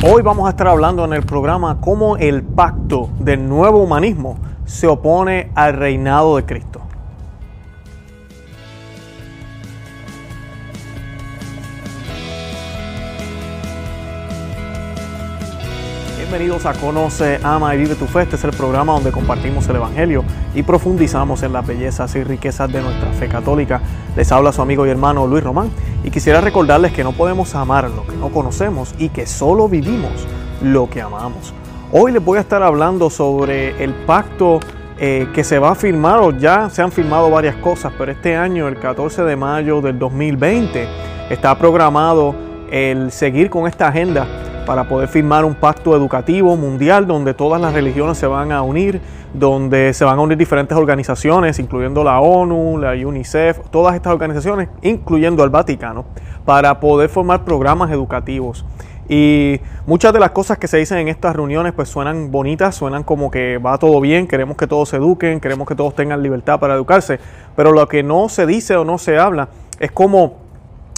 Hoy vamos a estar hablando en el programa cómo el pacto del nuevo humanismo se opone al reinado de Cristo. Bienvenidos a Conoce, Ama y Vive tu Fe. Este es el programa donde compartimos el Evangelio y profundizamos en las bellezas y riquezas de nuestra fe católica. Les habla su amigo y hermano Luis Román y quisiera recordarles que no podemos amar lo que no conocemos y que solo vivimos lo que amamos. Hoy les voy a estar hablando sobre el pacto eh, que se va a firmar o ya se han firmado varias cosas, pero este año, el 14 de mayo del 2020, está programado el seguir con esta agenda para poder firmar un pacto educativo mundial donde todas las religiones se van a unir, donde se van a unir diferentes organizaciones, incluyendo la ONU, la UNICEF, todas estas organizaciones, incluyendo el Vaticano, para poder formar programas educativos. Y muchas de las cosas que se dicen en estas reuniones pues suenan bonitas, suenan como que va todo bien, queremos que todos se eduquen, queremos que todos tengan libertad para educarse, pero lo que no se dice o no se habla es como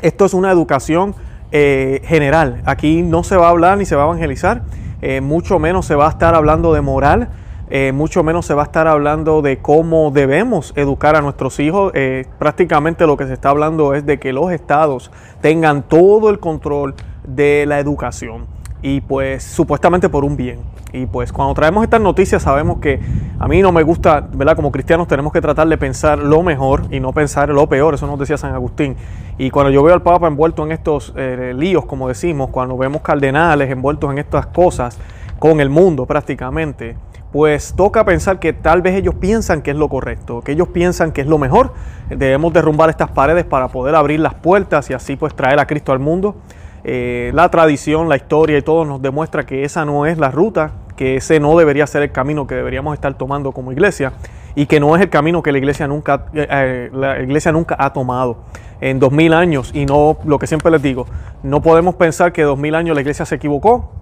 esto es una educación eh, general. Aquí no se va a hablar ni se va a evangelizar, eh, mucho menos se va a estar hablando de moral, eh, mucho menos se va a estar hablando de cómo debemos educar a nuestros hijos. prácticamente lo que se está hablando es de que los estados tengan todo el control de la educación y pues supuestamente por un bien. Y pues cuando traemos estas noticias sabemos que a mí no me gusta, ¿verdad? Como cristianos tenemos que tratar de pensar lo mejor y no pensar lo peor, eso nos decía San Agustín. Y cuando yo veo al Papa envuelto en estos eh, líos, como decimos, cuando vemos cardenales envueltos en estas cosas con el mundo prácticamente, pues toca pensar que tal vez ellos piensan que es lo correcto, que ellos piensan que es lo mejor. Debemos derrumbar estas paredes para poder abrir las puertas y así pues traer a Cristo al mundo. Eh, la tradición, la historia y todo nos demuestra que esa no es la ruta, que ese no debería ser el camino que deberíamos estar tomando como iglesia y que no es el camino que la iglesia nunca, eh, eh, la iglesia nunca ha tomado en dos mil años y no lo que siempre les digo, no podemos pensar que dos mil años la iglesia se equivocó,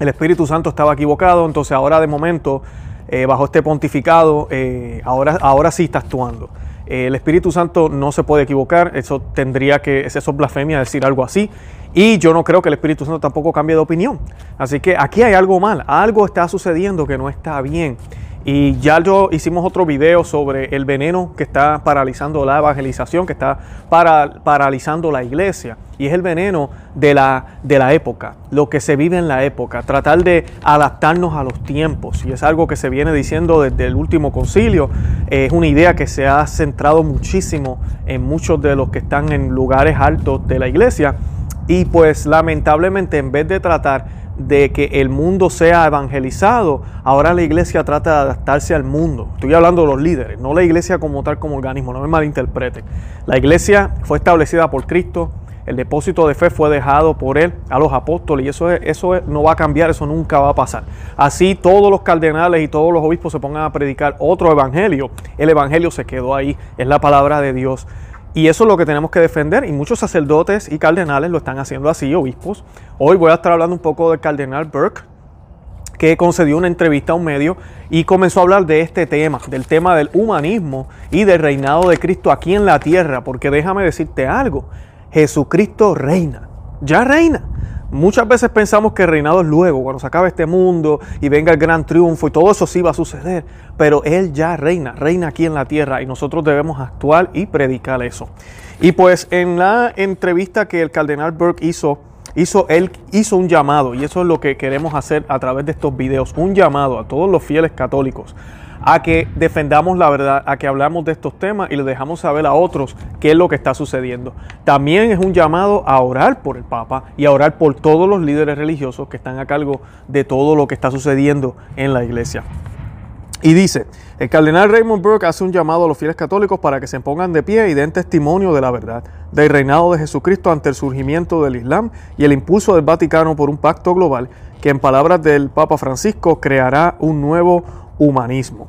el Espíritu Santo estaba equivocado, entonces ahora de momento bajo este pontificado ahora, ahora sí está actuando. El Espíritu Santo no se puede equivocar, eso tendría que, eso es blasfemia decir algo así. Y yo no creo que el Espíritu Santo tampoco cambie de opinión. Así que aquí hay algo mal, algo está sucediendo que no está bien. Y ya yo hicimos otro video sobre el veneno que está paralizando la evangelización, que está para, paralizando la iglesia. Y es el veneno de la, de la época, lo que se vive en la época, tratar de adaptarnos a los tiempos. Y es algo que se viene diciendo desde el último concilio. Es una idea que se ha centrado muchísimo en muchos de los que están en lugares altos de la iglesia y pues lamentablemente en vez de tratar de que el mundo sea evangelizado, ahora la iglesia trata de adaptarse al mundo. Estoy hablando de los líderes, no la iglesia como tal como organismo, no me malinterpreten. La iglesia fue establecida por Cristo, el depósito de fe fue dejado por él a los apóstoles y eso, eso no va a cambiar, eso nunca va a pasar. Así todos los cardenales y todos los obispos se pongan a predicar otro evangelio, el evangelio se quedó ahí, es la palabra de Dios. Y eso es lo que tenemos que defender y muchos sacerdotes y cardenales lo están haciendo así, obispos. Hoy voy a estar hablando un poco del cardenal Burke, que concedió una entrevista a un medio y comenzó a hablar de este tema, del tema del humanismo y del reinado de Cristo aquí en la tierra, porque déjame decirte algo, Jesucristo reina, ya reina. Muchas veces pensamos que el reinado es luego, cuando se acabe este mundo y venga el gran triunfo y todo eso sí va a suceder, pero Él ya reina, reina aquí en la tierra y nosotros debemos actuar y predicar eso. Y pues en la entrevista que el cardenal Burke hizo, hizo, él hizo un llamado y eso es lo que queremos hacer a través de estos videos, un llamado a todos los fieles católicos a que defendamos la verdad, a que hablamos de estos temas y le dejamos saber a otros qué es lo que está sucediendo. También es un llamado a orar por el Papa y a orar por todos los líderes religiosos que están a cargo de todo lo que está sucediendo en la iglesia. Y dice, el cardenal Raymond Burke hace un llamado a los fieles católicos para que se pongan de pie y den testimonio de la verdad, del reinado de Jesucristo ante el surgimiento del Islam y el impulso del Vaticano por un pacto global que en palabras del Papa Francisco creará un nuevo humanismo.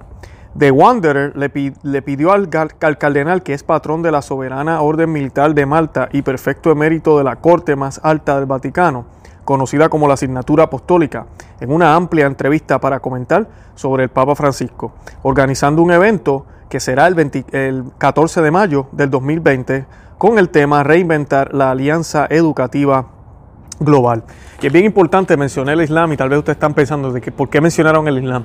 The Wanderer le, pidió al, cardenal, que es patrón de la soberana orden militar de Malta y perfecto emérito de la corte más alta del Vaticano, conocida como la asignatura apostólica, en una amplia entrevista para comentar sobre el Papa Francisco, organizando un evento que será el, el 14 de mayo del 2020 con el tema Reinventar la Alianza Educativa global. Y es bien importante, mencionar el Islam y tal vez ustedes están pensando de que por qué mencionaron el Islam.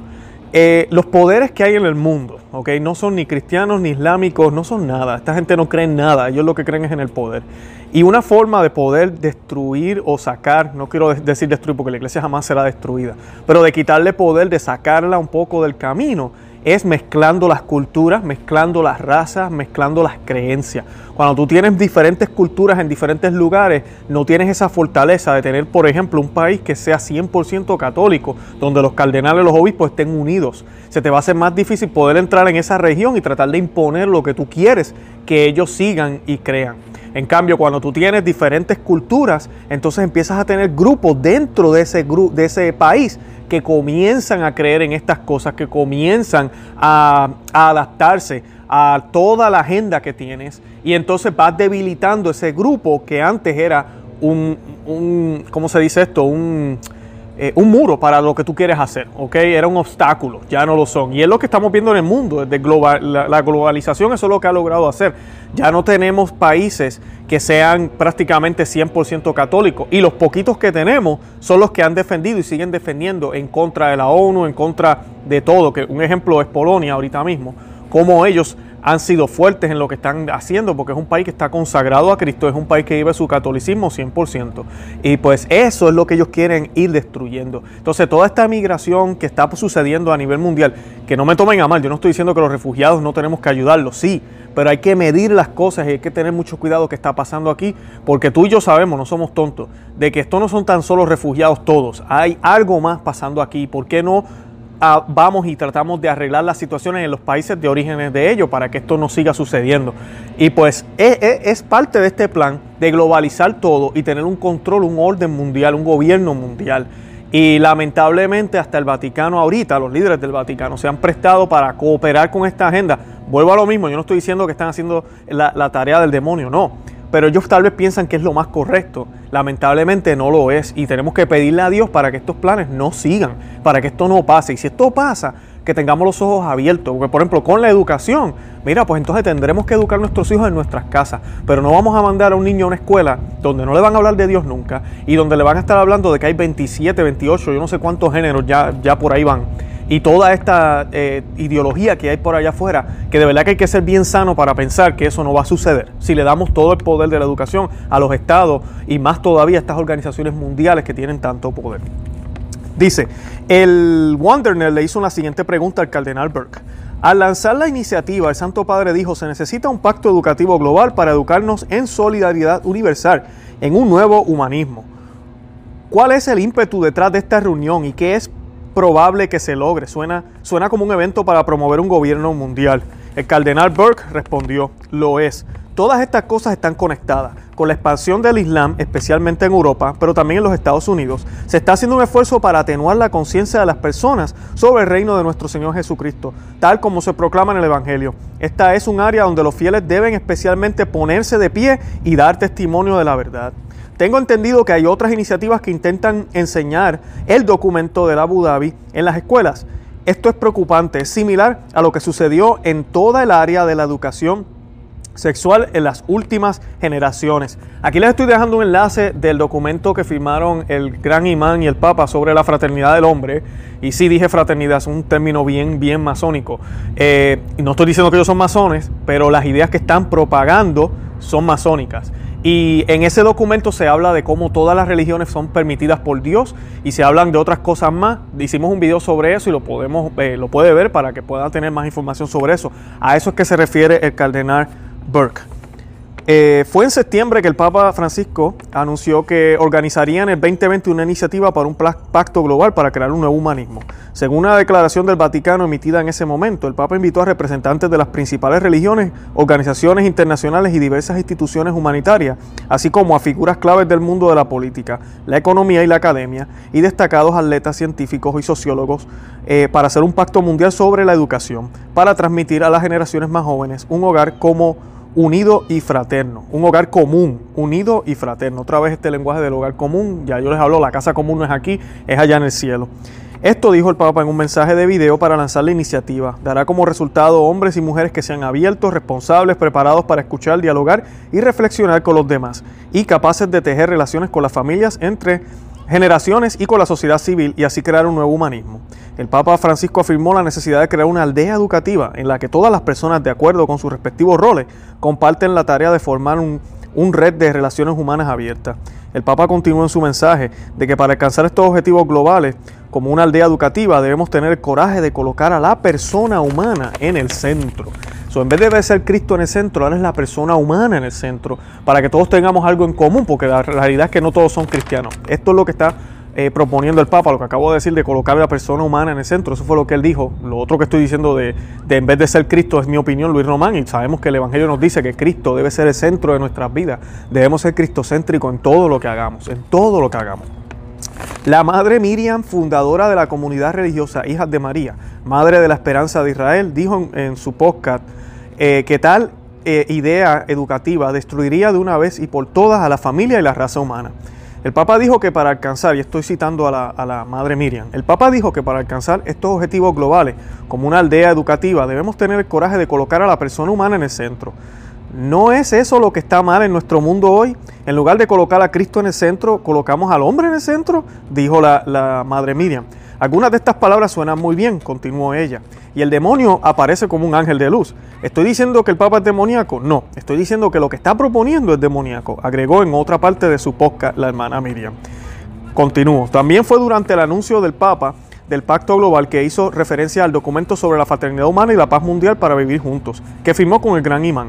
Eh, los poderes que hay en el mundo, ¿ok? No son ni cristianos ni islámicos, no son nada. Esta gente no cree en nada, ellos lo que creen es en el poder. Y una forma de poder destruir o sacar, no quiero decir destruir porque la iglesia jamás será destruida, pero de quitarle poder, de sacarla un poco del camino, es mezclando las culturas, mezclando las razas, mezclando las creencias. Cuando tú tienes diferentes culturas en diferentes lugares, no tienes esa fortaleza de tener, por ejemplo, un país que sea 100% católico, donde los cardenales y los obispos estén unidos. Se te va a hacer más difícil poder entrar en esa región y tratar de imponer lo que tú quieres que ellos sigan y crean. En cambio, cuando tú tienes diferentes culturas, entonces empiezas a tener grupos dentro de ese, de ese país que comienzan a creer en estas cosas, que comienzan a, adaptarse a toda la agenda que tienes y entonces vas debilitando ese grupo que antes era un, un ¿cómo se dice esto? Un, eh, un muro para lo que tú quieres hacer, ¿ok? Era un obstáculo, ya no lo son. Y es lo que estamos viendo en el mundo, desde la, globalización, eso es lo que ha logrado hacer. Ya no tenemos países que sean prácticamente 100% católicos y los poquitos que tenemos son los que han defendido y siguen defendiendo en contra de la ONU, en contra de todo, que un ejemplo es Polonia ahorita mismo, como ellos han sido fuertes en lo que están haciendo, porque es un país que está consagrado a Cristo, es un país que vive su catolicismo 100%. Y pues eso es lo que ellos quieren ir destruyendo. Entonces, toda esta migración que está sucediendo a nivel mundial, que no me tomen a mal, yo no estoy diciendo que los refugiados no tenemos que ayudarlos, sí, pero hay que medir las cosas y hay que tener mucho cuidado que está pasando aquí, porque tú y yo sabemos, no somos tontos, de que esto no son tan solo refugiados todos, hay algo más pasando aquí. ¿Por qué no? Vamos y tratamos de arreglar las situaciones en los países de orígenes de ellos para que esto no siga sucediendo. Y pues es, es, parte de este plan de globalizar todo y tener un control, un orden mundial, un gobierno mundial. Y lamentablemente hasta el Vaticano ahorita, los líderes del Vaticano se han prestado para cooperar con esta agenda. Vuelvo a lo mismo, yo no estoy diciendo que están haciendo la tarea del demonio, no pero ellos tal vez piensan que es lo más correcto. Lamentablemente no lo es y tenemos que pedirle a Dios para que estos planes no sigan, para que esto no pase. Y si esto pasa, que tengamos los ojos abiertos. Porque, por ejemplo, con la educación, mira, pues entonces tendremos que educar a nuestros hijos en nuestras casas. Pero no vamos a mandar a un niño a una escuela donde no le van a hablar de Dios nunca y donde le van a estar hablando de que hay 27, 28, yo no sé cuántos géneros ya, ya por ahí van y toda esta eh, ideología que hay por allá afuera, que de verdad que hay que ser bien sano para pensar que eso no va a suceder. Si le damos todo el poder de la educación a los estados y más todavía a estas organizaciones mundiales que tienen tanto poder. Dice, el Wanderner le hizo una siguiente pregunta al cardenal Burke. Al lanzar la iniciativa, el Santo Padre dijo, se necesita un pacto educativo global para educarnos en solidaridad universal, en un nuevo humanismo. ¿Cuál es el ímpetu detrás de esta reunión y qué es probable que se logre. Suena, suena como un evento para promover un gobierno mundial. El cardenal Burke respondió, lo es. Todas estas cosas están conectadas. Con la expansión del Islam, especialmente en Europa, pero también en los Estados Unidos, se está haciendo un esfuerzo para atenuar la conciencia de las personas sobre el reino de nuestro Señor Jesucristo, tal como se proclama en el Evangelio. Esta es un área donde los fieles deben especialmente ponerse de pie y dar testimonio de la verdad. Tengo entendido que hay otras iniciativas que intentan enseñar el documento del Abu Dhabi en las escuelas. Esto es preocupante, es similar a lo que sucedió en toda el área de la educación sexual en las últimas generaciones. Aquí les estoy dejando un enlace del documento que firmaron el gran imán y el papa sobre la fraternidad del hombre. Y sí dije fraternidad, es un término bien, bien masónico. Eh, no estoy diciendo que ellos son masones, pero las ideas que están propagando son masónicas. Y en ese documento se habla de cómo todas las religiones son permitidas por Dios y se hablan de otras cosas más. Hicimos un video sobre eso y lo podemos eh, lo puede ver para que pueda tener más información sobre eso. A eso es que se refiere el cardenal Burke. Eh, fue en septiembre que el Papa Francisco anunció que organizaría en el 2020 una iniciativa para un pacto global para crear un nuevo humanismo. Según una declaración del Vaticano emitida en ese momento, el Papa invitó a representantes de las principales religiones, organizaciones internacionales y diversas instituciones humanitarias, así como a figuras claves del mundo de la política, la economía y la academia, y destacados atletas científicos y sociólogos, eh, para hacer un pacto mundial sobre la educación, para transmitir a las generaciones más jóvenes un hogar como unido y fraterno, un hogar común, unido y fraterno. Otra vez este lenguaje del hogar común, ya yo les hablo, la casa común no es aquí, es allá en el cielo. Esto dijo el Papa en un mensaje de video para lanzar la iniciativa. Dará como resultado hombres y mujeres que sean abiertos, responsables, preparados para escuchar, dialogar y reflexionar con los demás, y capaces de tejer relaciones con las familias entre generaciones y con la sociedad civil y así crear un nuevo humanismo. El Papa Francisco afirmó la necesidad de crear una aldea educativa en la que todas las personas, de acuerdo con sus respectivos roles, comparten la tarea de formar un, un red de relaciones humanas abiertas. El Papa continuó en su mensaje de que para alcanzar estos objetivos globales, como una aldea educativa, debemos tener el coraje de colocar a la persona humana en el centro. En vez de ser Cristo en el centro, ahora es la persona humana en el centro, para que todos tengamos algo en común, porque la realidad es que no todos son cristianos. Esto es lo que está eh, proponiendo el Papa, lo que acabo de decir de colocar a la persona humana en el centro, eso fue lo que él dijo. Lo otro que estoy diciendo de, de, en vez de ser Cristo es mi opinión, Luis Román, y sabemos que el Evangelio nos dice que Cristo debe ser el centro de nuestras vidas. Debemos ser cristocéntricos en todo lo que hagamos, en todo lo que hagamos. La madre Miriam, fundadora de la comunidad religiosa Hijas de María, madre de la esperanza de Israel, dijo en, su podcast eh, que tal eh, idea educativa destruiría de una vez y por todas a la familia y la raza humana. El Papa dijo que para alcanzar, y estoy citando a la, a la, Madre Miriam, el Papa dijo que para alcanzar estos objetivos globales, como una aldea educativa, debemos tener el coraje de colocar a la persona humana en el centro. ¿No es eso lo que está mal en nuestro mundo hoy? En lugar de colocar a Cristo en el centro, colocamos al hombre en el centro, dijo la, Madre Miriam. Algunas de estas palabras suenan muy bien, continuó ella y el demonio aparece como un ángel de luz. ¿Estoy diciendo que el Papa es demoníaco? No, estoy diciendo que lo que está proponiendo es demoníaco, agregó en otra parte de su podcast la hermana Miriam. Continúo. También fue durante el anuncio del Papa del Pacto Global que hizo referencia al documento sobre la fraternidad humana y la paz mundial para vivir juntos, que firmó con el gran imán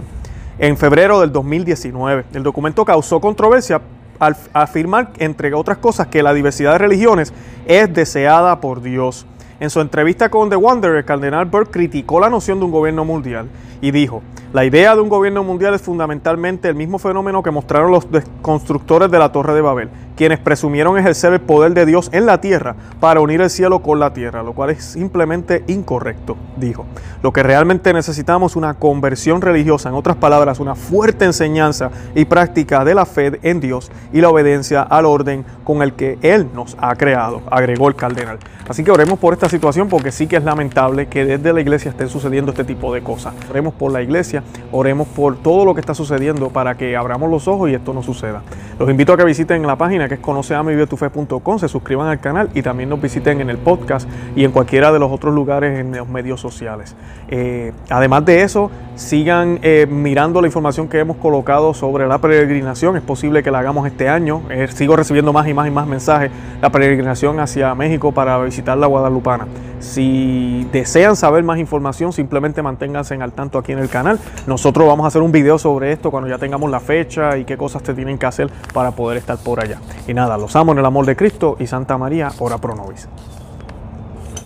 en febrero del 2019. El documento causó controversia al afirmar, entre otras cosas, que la diversidad de religiones es deseada por Dios. En su entrevista con The Wanderer, cardenal Burke criticó la noción de un gobierno mundial y dijo, la idea de un gobierno mundial es fundamentalmente el mismo fenómeno que mostraron los constructores de la Torre de Babel, quienes presumieron ejercer el poder de Dios en la tierra para unir el cielo con la tierra, lo cual es simplemente incorrecto, dijo. Lo que realmente necesitamos es una conversión religiosa, en otras palabras, una fuerte enseñanza y práctica de la fe en Dios y la obediencia al orden con el que Él nos ha creado, agregó el cardenal. Así que oremos por esta situación porque sí que es lamentable que desde la iglesia estén sucediendo este tipo de cosas. Oremos por la iglesia oremos por todo lo que está sucediendo para que abramos los ojos y esto no suceda. Los invito a que visiten la página que es conoceamivivetufe.com, se suscriban al canal y también nos visiten en el podcast y en cualquiera de los otros lugares en los medios sociales. Eh, además de eso, sigan eh, mirando la información que hemos colocado sobre la peregrinación. Es posible que la hagamos este año. Eh, sigo recibiendo más y más y más mensajes. La peregrinación hacia México para visitar la Guadalupana. Si desean saber más información, simplemente manténganse al tanto aquí en el canal. Nosotros vamos a hacer un video sobre esto cuando ya tengamos la fecha y qué cosas te tienen que hacer para poder estar por allá. Y nada, los amo en el amor de Cristo y Santa María, ora pro nobis.